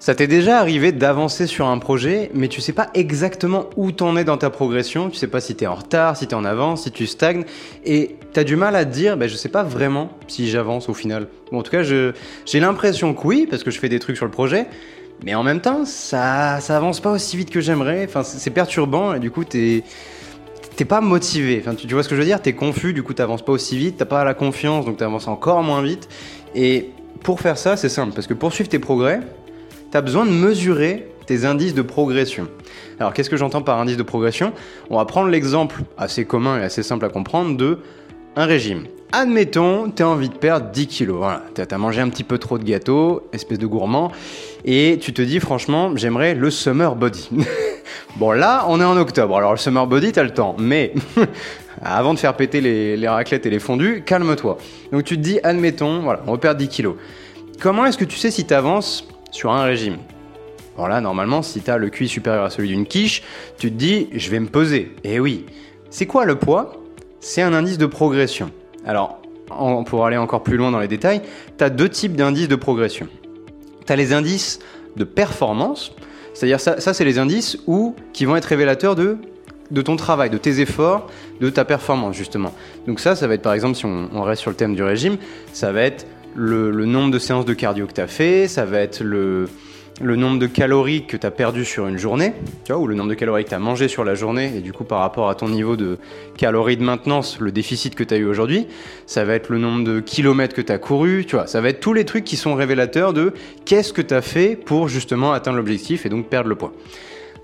Ça t'est déjà arrivé d'avancer sur un projet, mais tu sais pas exactement où t'en es dans ta progression, tu sais pas si t'es en retard, si t'es en avance, si tu stagnes, et t'as du mal à te dire, bah, je sais pas vraiment si j'avance au final. En tout cas, j'ai l'impression que oui, parce que je fais des trucs sur le projet, mais en même temps, ça, ça avance pas aussi vite que j'aimerais, enfin, c'est perturbant, et du coup, t'es t'es pas motivé. Tu, vois ce que je veux dire? T'es confus, du coup, t'avances pas aussi vite, t'as pas la confiance, donc t'avances encore moins vite. Et pour faire ça, c'est simple, parce que pour suivre tes progrès, tu as besoin de mesurer tes indices de progression. Alors qu'est-ce que j'entends par indice de progression? On va prendre l'exemple assez commun et assez simple à comprendre de un régime. Admettons, tu as envie de perdre 10 kilos. Voilà, tu mangé un petit peu trop de gâteau, espèce de gourmand, et tu te dis franchement, j'aimerais le summer body. bon là, on est en octobre, alors le summer body, tu as le temps, mais avant de faire péter les, raclettes et les fondus, calme-toi. Donc tu te dis, admettons, voilà, on va perdre 10 kilos. Comment est-ce que tu sais si tu avances sur un régime. Voilà, normalement, si tu as le QI supérieur à celui d'une quiche, tu te dis, je vais me peser. Et eh oui. C'est quoi le poids? C'est un indice de progression. Alors, pour aller encore plus loin dans les détails, tu as deux types d'indices de progression. Tu as les indices de performance, c'est-à-dire ça, c'est les indices qui vont être révélateurs de, de ton travail, de tes efforts, de ta performance justement. Donc ça, ça va être par exemple, si on, on reste sur le thème du régime, ça va être le, nombre de séances de cardio que tu as fait, ça va être le, nombre de calories que tu as perdu sur une journée, tu vois, ou le nombre de calories que tu as mangé sur la journée, et du coup par rapport à ton niveau de calories de maintenance, le déficit que tu as eu aujourd'hui, ça va être le nombre de kilomètres que tu as couru, tu vois, ça va être tous les trucs qui sont révélateurs de qu'est-ce que tu as fait pour justement atteindre l'objectif et donc perdre le poids.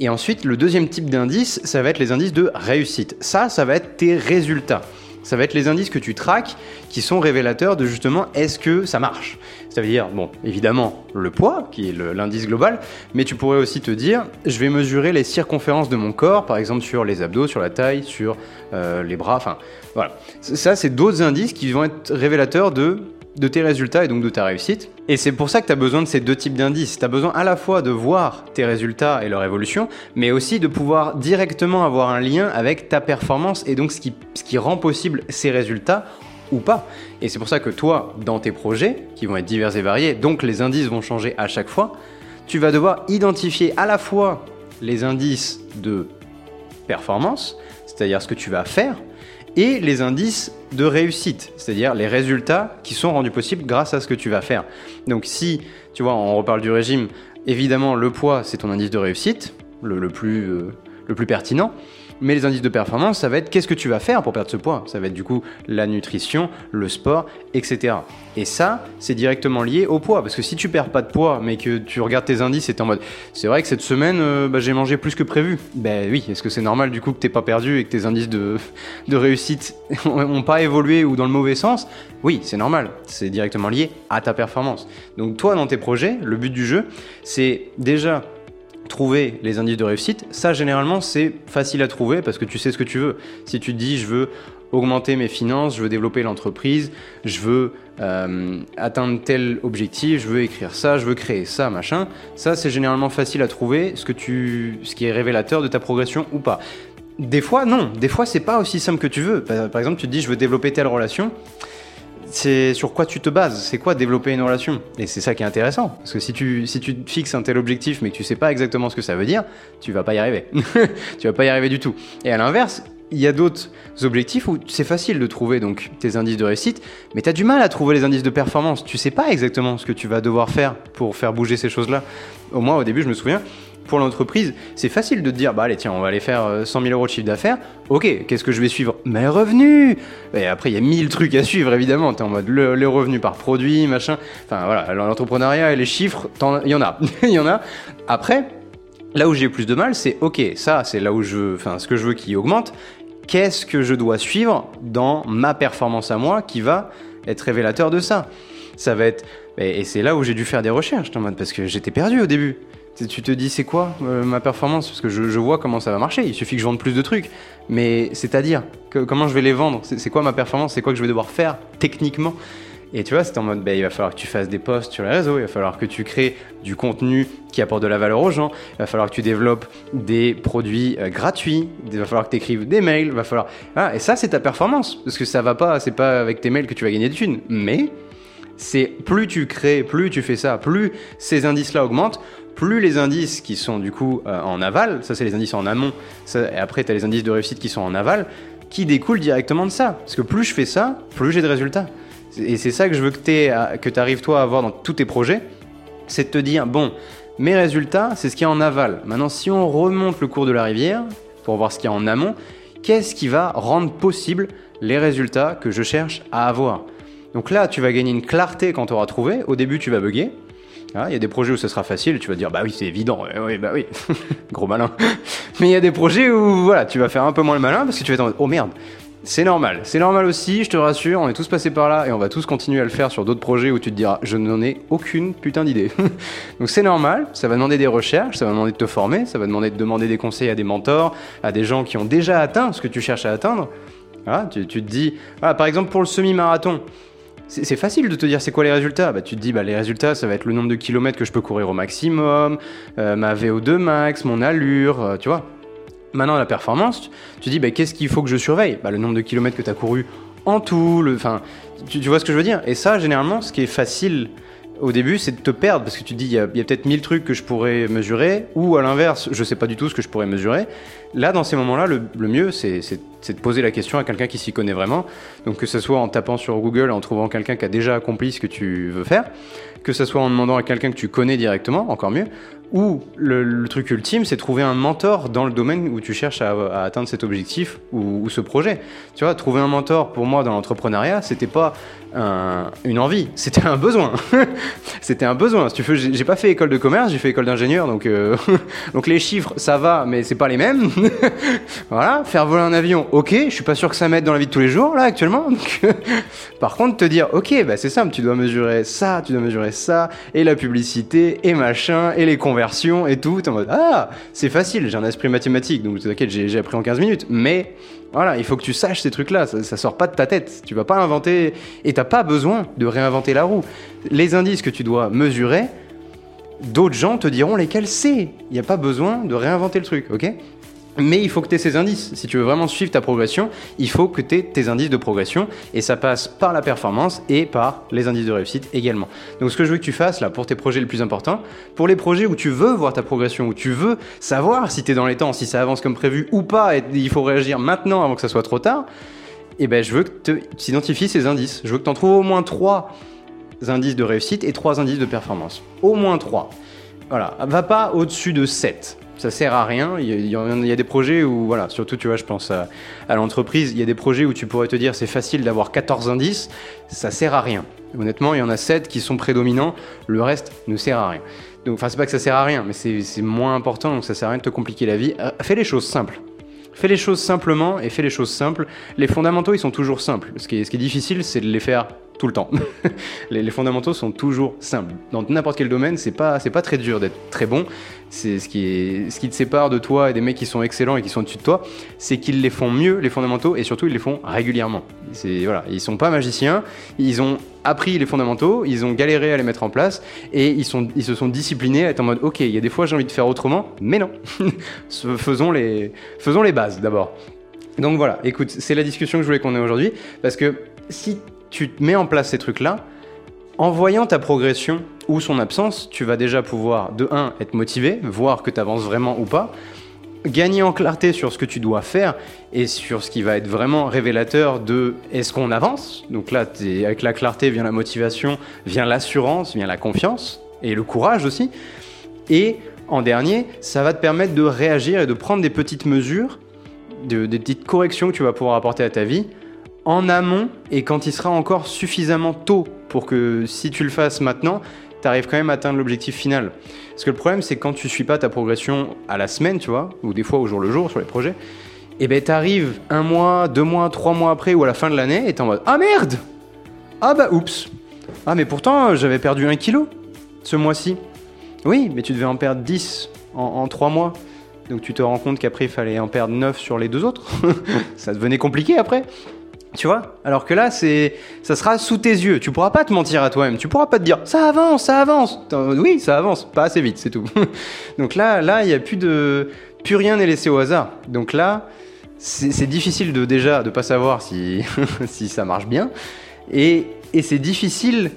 Et ensuite, le deuxième type d'indice, ça va être les indices de réussite. Ça, ça va être tes résultats ça va être les indices que tu traques qui sont révélateurs de justement est-ce que ça marche. Ça veut dire, bon, évidemment, le poids, qui est l'indice global, mais tu pourrais aussi te dire, je vais mesurer les circonférences de mon corps, par exemple sur les abdos, sur la taille, sur euh, les bras, enfin, voilà. Ça, c'est d'autres indices qui vont être révélateurs de de tes résultats et donc de ta réussite. Et c'est pour ça que tu as besoin de ces deux types d'indices. Tu as besoin à la fois de voir tes résultats et leur évolution, mais aussi de pouvoir directement avoir un lien avec ta performance et donc ce qui, ce qui rend possible ces résultats ou pas. Et c'est pour ça que toi, dans tes projets, qui vont être divers et variés, donc les indices vont changer à chaque fois, tu vas devoir identifier à la fois les indices de performance, c'est-à-dire ce que tu vas faire, et les indices de réussite, c'est-à-dire les résultats qui sont rendus possibles grâce à ce que tu vas faire. Donc si, tu vois, on reparle du régime, évidemment le poids c'est ton indice de réussite, le, plus, euh, le plus pertinent. Mais les indices de performance, ça va être qu'est-ce que tu vas faire pour perdre ce poids. Ça va être du coup la nutrition, le sport, etc. Et ça, c'est directement lié au poids. Parce que si tu perds pas de poids, mais que tu regardes tes indices et es en mode, c'est vrai que cette semaine, euh, bah, j'ai mangé plus que prévu. Ben oui, est-ce que c'est normal du coup que t'es pas perdu et que tes indices de, de réussite n'ont pas évolué ou dans le mauvais sens? Oui, c'est normal. C'est directement lié à ta performance. Donc toi, dans tes projets, le but du jeu, c'est déjà trouver les indices de réussite, ça généralement c'est facile à trouver parce que tu sais ce que tu veux. Si tu dis je veux augmenter mes finances, je veux développer l'entreprise, je veux euh, atteindre tel objectif, je veux écrire ça, je veux créer ça, machin, ça c'est généralement facile à trouver, ce, que tu, ce qui est révélateur de ta progression ou pas. Des fois non, des fois c'est pas aussi simple que tu veux. Par exemple tu te dis je veux développer telle relation, c'est sur quoi tu te bases, c'est quoi développer une relation. Et c'est ça qui est intéressant, parce que si tu, si tu fixes un tel objectif mais que tu sais pas exactement ce que ça veut dire, tu vas pas y arriver. tu vas pas y arriver du tout. Et à l'inverse, il y a d'autres objectifs où c'est facile de trouver donc tes indices de réussite, mais tu as du mal à trouver les indices de performance. Tu sais pas exactement ce que tu vas devoir faire pour faire bouger ces choses-là. Au moins au début, je me souviens, pour l'entreprise, c'est facile de te dire, bah allez, tiens, on va aller faire 100 euh, 000 euros de chiffre d'affaires. Ok, qu'est-ce que je vais suivre? Mes revenus Et après, il y a mille trucs à suivre, évidemment. Tu es en mode le, les revenus par produit, machin. Enfin, voilà, l'entrepreneuriat et les chiffres, il y en a. Il y en a. Après, là où j'ai plus de mal, c'est ok, ça, c'est là où je. Enfin, ce que je veux qui augmente. Qu'est-ce que je dois suivre dans ma performance à moi qui va être révélateur de ça? Ça va être. Et c'est là où j'ai dû faire des recherches, en mode, parce que j'étais perdu au début. Tu te dis c'est quoi euh, ma performance? Parce que je, vois comment ça va marcher, il suffit que je vende plus de trucs. Mais c'est-à-dire, comment je vais les vendre? C'est quoi ma performance? C'est quoi que je vais devoir faire techniquement? Et tu vois, c'est en mode, bah, il va falloir que tu fasses des posts sur les réseaux, il va falloir que tu crées du contenu qui apporte de la valeur aux gens, il va falloir que tu développes des produits euh, gratuits, il va falloir que tu écrives des mails, il va falloir... Ah, et ça, c'est ta performance, parce que ça va pas, c'est pas avec tes mails que tu vas gagner de thunes, mais C'est plus tu crées, plus tu fais ça, plus ces indices-là augmentent, plus les indices qui sont du coup euh, en aval, ça c'est les indices en amont, et après tu as les indices de réussite qui sont en aval, qui découlent directement de ça. Parce que plus je fais ça, plus j'ai de résultats. Et c'est ça que je veux que tu arrives toi à avoir dans tous tes projets, c'est de te dire, bon, mes résultats, c'est ce qui est en aval. Maintenant, si on remonte le cours de la rivière, pour voir ce qu'il y a en amont, qu'est-ce qui va rendre possible les résultats que je cherche à avoir? Donc là, tu vas gagner une clarté quand tu auras trouvé. Au début, tu vas bugger. Ah, il y a des projets où ce sera facile, tu vas dire bah oui c'est évident, oui bah oui, gros malin. Mais il y a des projets où voilà, tu vas faire un peu moins le malin parce que tu vas être oh merde, c'est normal, c'est normal aussi, je te rassure, on est tous passés par là et on va tous continuer à le faire sur d'autres projets où tu te diras je n'en ai aucune putain d'idée. Donc c'est normal, ça va demander des recherches, ça va demander de te former, ça va demander de demander des conseils à des mentors, à des gens qui ont déjà atteint ce que tu cherches à atteindre. tu, te dis, par exemple pour le semi-marathon, c'est facile de te dire c'est quoi les résultats. Bah, tu te dis bah, les résultats ça va être le nombre de kilomètres que je peux courir au maximum, euh, ma VO2 max, mon allure, euh, tu vois. Maintenant la performance, tu, dis bah, qu'est-ce qu'il faut que je surveille? Bah, Le nombre de kilomètres que tu as couru en tout, enfin tu, vois ce que je veux dire? Et ça généralement ce qui est facile au début, c'est de te perdre parce que tu te dis, il y a, peut-être mille trucs que je pourrais mesurer, ou à l'inverse, je sais pas du tout ce que je pourrais mesurer. Là, dans ces moments-là, le, mieux, c'est de poser la question à quelqu'un qui s'y connaît vraiment. Donc, que ce soit en tapant sur Google, en trouvant quelqu'un qui a déjà accompli ce que tu veux faire, que ce soit en demandant à quelqu'un que tu connais directement, encore mieux, ou le, truc ultime, c'est trouver un mentor dans le domaine où tu cherches à, atteindre cet objectif ou, ce projet. Tu vois, trouver un mentor pour moi dans l'entrepreneuriat, c'était pas une envie, c'était un besoin. c'était un besoin. Si tu veux, j'ai pas fait école de commerce, j'ai fait école d'ingénieur, donc euh, donc les chiffres, ça va, mais c'est pas les mêmes. voilà, faire voler un avion, ok, je suis pas sûr que ça m'aide dans la vie de tous les jours là actuellement. par contre, te dire, ok, bah c'est simple, tu dois mesurer ça, tu dois mesurer ça, et la publicité, et machin, et les conversions, et tout. en mode, ah, c'est facile, j'ai un esprit mathématique, donc t'inquiète, j'ai appris en 15 minutes, mais voilà, il faut que tu saches ces trucs-là, ça, ça, sort pas de ta tête. Tu vas pas inventer, et t'as pas besoin de réinventer la roue. Les indices que tu dois mesurer, d'autres gens te diront lesquels c'est. Il n'y a pas besoin de réinventer le truc, ok? Mais il faut que tu aies ces indices. Si tu veux vraiment suivre ta progression, il faut que tu aies tes indices de progression. Et ça passe par la performance et par les indices de réussite également. Donc ce que je veux que tu fasses là pour tes projets les plus importants, pour les projets où tu veux voir ta progression, où tu veux savoir si tu es dans les temps, si ça avance comme prévu ou pas, et il faut réagir maintenant avant que ça soit trop tard, eh ben, je veux que tu identifies ces indices. Je veux que tu en trouves au moins trois indices de réussite et trois indices de performance. Au moins trois. Voilà. Va pas au-dessus de 7 ça sert à rien. Il y, a, des projets où, voilà, surtout, tu vois, je pense à, l'entreprise, il y a des projets où tu pourrais te dire c'est facile d'avoir 14 indices, ça sert à rien. Honnêtement, il y en a 7 qui sont prédominants, le reste ne sert à rien. Donc, enfin, c'est pas que ça sert à rien, mais c'est moins important, donc ça sert à rien de te compliquer la vie. Euh, fais les choses simples. Fais les choses simplement et fais les choses simples. Les fondamentaux, ils sont toujours simples. Ce qui est, ce qui est difficile, c'est de les faire tout le temps. les, fondamentaux sont toujours simples. Dans n'importe quel domaine, c'est pas, pas très dur d'être très bon. C'est ce qui ce qui te sépare de toi et des mecs qui sont excellents et qui sont au-dessus de toi, c'est qu'ils les font mieux les fondamentaux et surtout ils les font régulièrement. C'est voilà, ils sont pas magiciens, ils ont appris les fondamentaux, ils ont galéré à les mettre en place et ils sont, ils se sont disciplinés à être en mode ok, il y a des fois j'ai envie de faire autrement, mais non, faisons les, faisons les bases d'abord. Donc voilà, écoute, c'est la discussion que je voulais qu'on ait aujourd'hui parce que si tu mets en place ces trucs-là, en voyant ta progression ou son absence, tu vas déjà pouvoir, de 1, être motivé, voir que tu avances vraiment ou pas, gagner en clarté sur ce que tu dois faire et sur ce qui va être vraiment révélateur de est-ce qu'on avance. Donc là, avec la clarté vient la motivation, vient l'assurance, vient la confiance et le courage aussi. Et en dernier, ça va te permettre de réagir et de prendre des petites mesures, des petites corrections que tu vas pouvoir apporter à ta vie en amont et quand il sera encore suffisamment tôt pour que si tu le fasses maintenant, tu arrives quand même à atteindre l'objectif final. Parce que le problème, c'est quand tu suis pas ta progression à la semaine, tu vois, ou des fois au jour le jour sur les projets, et eh ben t'arrives un mois, deux mois, trois mois après ou à la fin de l'année et t'es en mode Ah merde Ah bah oups Ah mais pourtant j'avais perdu un kilo ce mois-ci. Oui, mais tu devais en perdre 10 en, 3 mois. Donc tu te rends compte qu'après il fallait en perdre 9 sur les deux autres. ça devenait compliqué après. Tu vois? Alors que là, c'est, ça sera sous tes yeux. Tu pourras pas te mentir à toi-même. Tu pourras pas te dire ça avance, ça avance. Oui, ça avance, pas assez vite, c'est tout. Donc là, là, il y a plus de, plus rien n'est laissé au hasard. Donc là, c'est difficile de déjà de pas savoir si si ça marche bien, et, et c'est difficile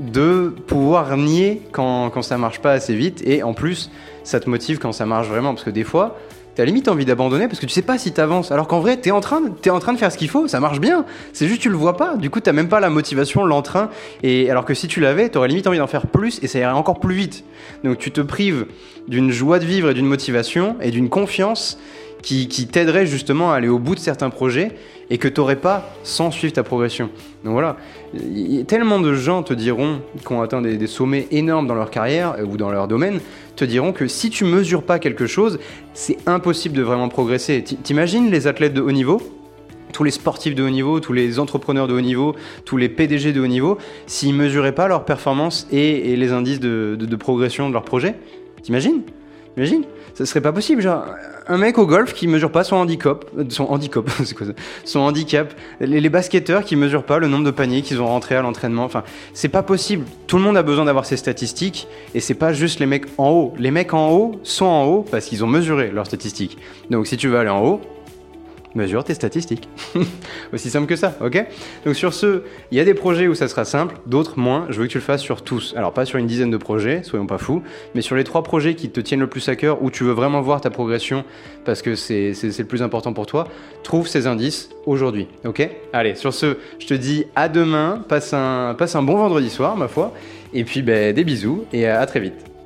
de pouvoir nier quand, quand ça marche pas assez vite et en plus ça te motive quand ça marche vraiment parce que des fois t'as limite envie d'abandonner parce que tu sais pas si t'avances. Alors qu'en vrai t'es en train es en train de faire ce qu'il faut ça marche bien. C'est juste tu le vois pas. Du coup t'as même pas la motivation l'entrain. Et alors que si tu l'avais t'aurais limite envie d'en faire plus et ça irait encore plus vite. Donc tu te prives d'une joie de vivre et d'une motivation et d'une confiance qui, qui t'aiderait justement à aller au bout de certains projets et que tu n'aurais pas sans suivre ta progression. Donc voilà, tellement de gens te diront, qui ont atteint des, sommets énormes dans leur carrière euh, ou dans leur domaine, te diront que si tu mesures pas quelque chose, c'est impossible de vraiment progresser. T'imagines les athlètes de haut niveau tous les sportifs de haut niveau, tous les entrepreneurs de haut niveau, tous les PDG de haut niveau, s'ils mesuraient pas leur performance et, les indices de, de progression de leur projet, t'imagines? Imagine, ça serait pas possible. Genre, un mec au golf qui mesure pas son handicap, ça Son handicap. Les, basketteurs qui mesurent pas le nombre de paniers qu'ils ont rentrés à l'entraînement. Enfin, c'est pas possible. Tout le monde a besoin d'avoir ses statistiques et c'est pas juste les mecs en haut. Les mecs en haut sont en haut parce qu'ils ont mesuré leurs statistiques. Donc, si tu veux aller en haut, mesure tes statistiques. Aussi simple que ça, ok? Donc sur ce, il y a des projets où ça sera simple, d'autres moins. Je veux que tu le fasses sur tous. Alors pas sur une dizaine de projets, soyons pas fous, mais sur les trois projets qui te tiennent le plus à cœur, où tu veux vraiment voir ta progression parce que c'est le plus important pour toi, trouve ces indices aujourd'hui, ok? Allez, sur ce, je te dis à demain, passe un, passe un bon vendredi soir, ma foi, et puis ben, des bisous et à très vite.